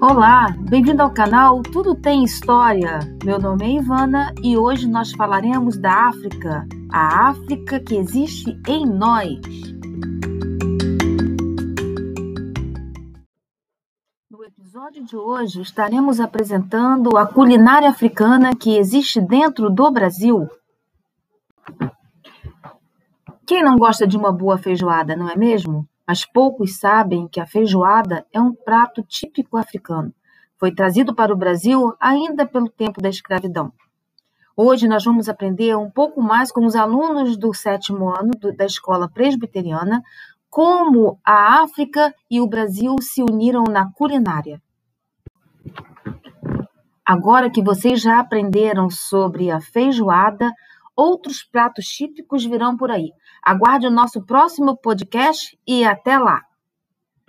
Olá, bem-vindo ao canal Tudo Tem História. Meu nome é Ivana e hoje nós falaremos da África, a África que existe em nós. No episódio de hoje estaremos apresentando a culinária africana que existe dentro do Brasil. Quem não gosta de uma boa feijoada, não é mesmo? Mas poucos sabem que a feijoada é um prato típico africano. Foi trazido para o Brasil ainda pelo tempo da escravidão. Hoje nós vamos aprender um pouco mais com os alunos do sétimo ano da escola presbiteriana como a África e o Brasil se uniram na culinária. Agora que vocês já aprenderam sobre a feijoada, Outros pratos típicos virão por aí. Aguarde o nosso próximo podcast e até lá!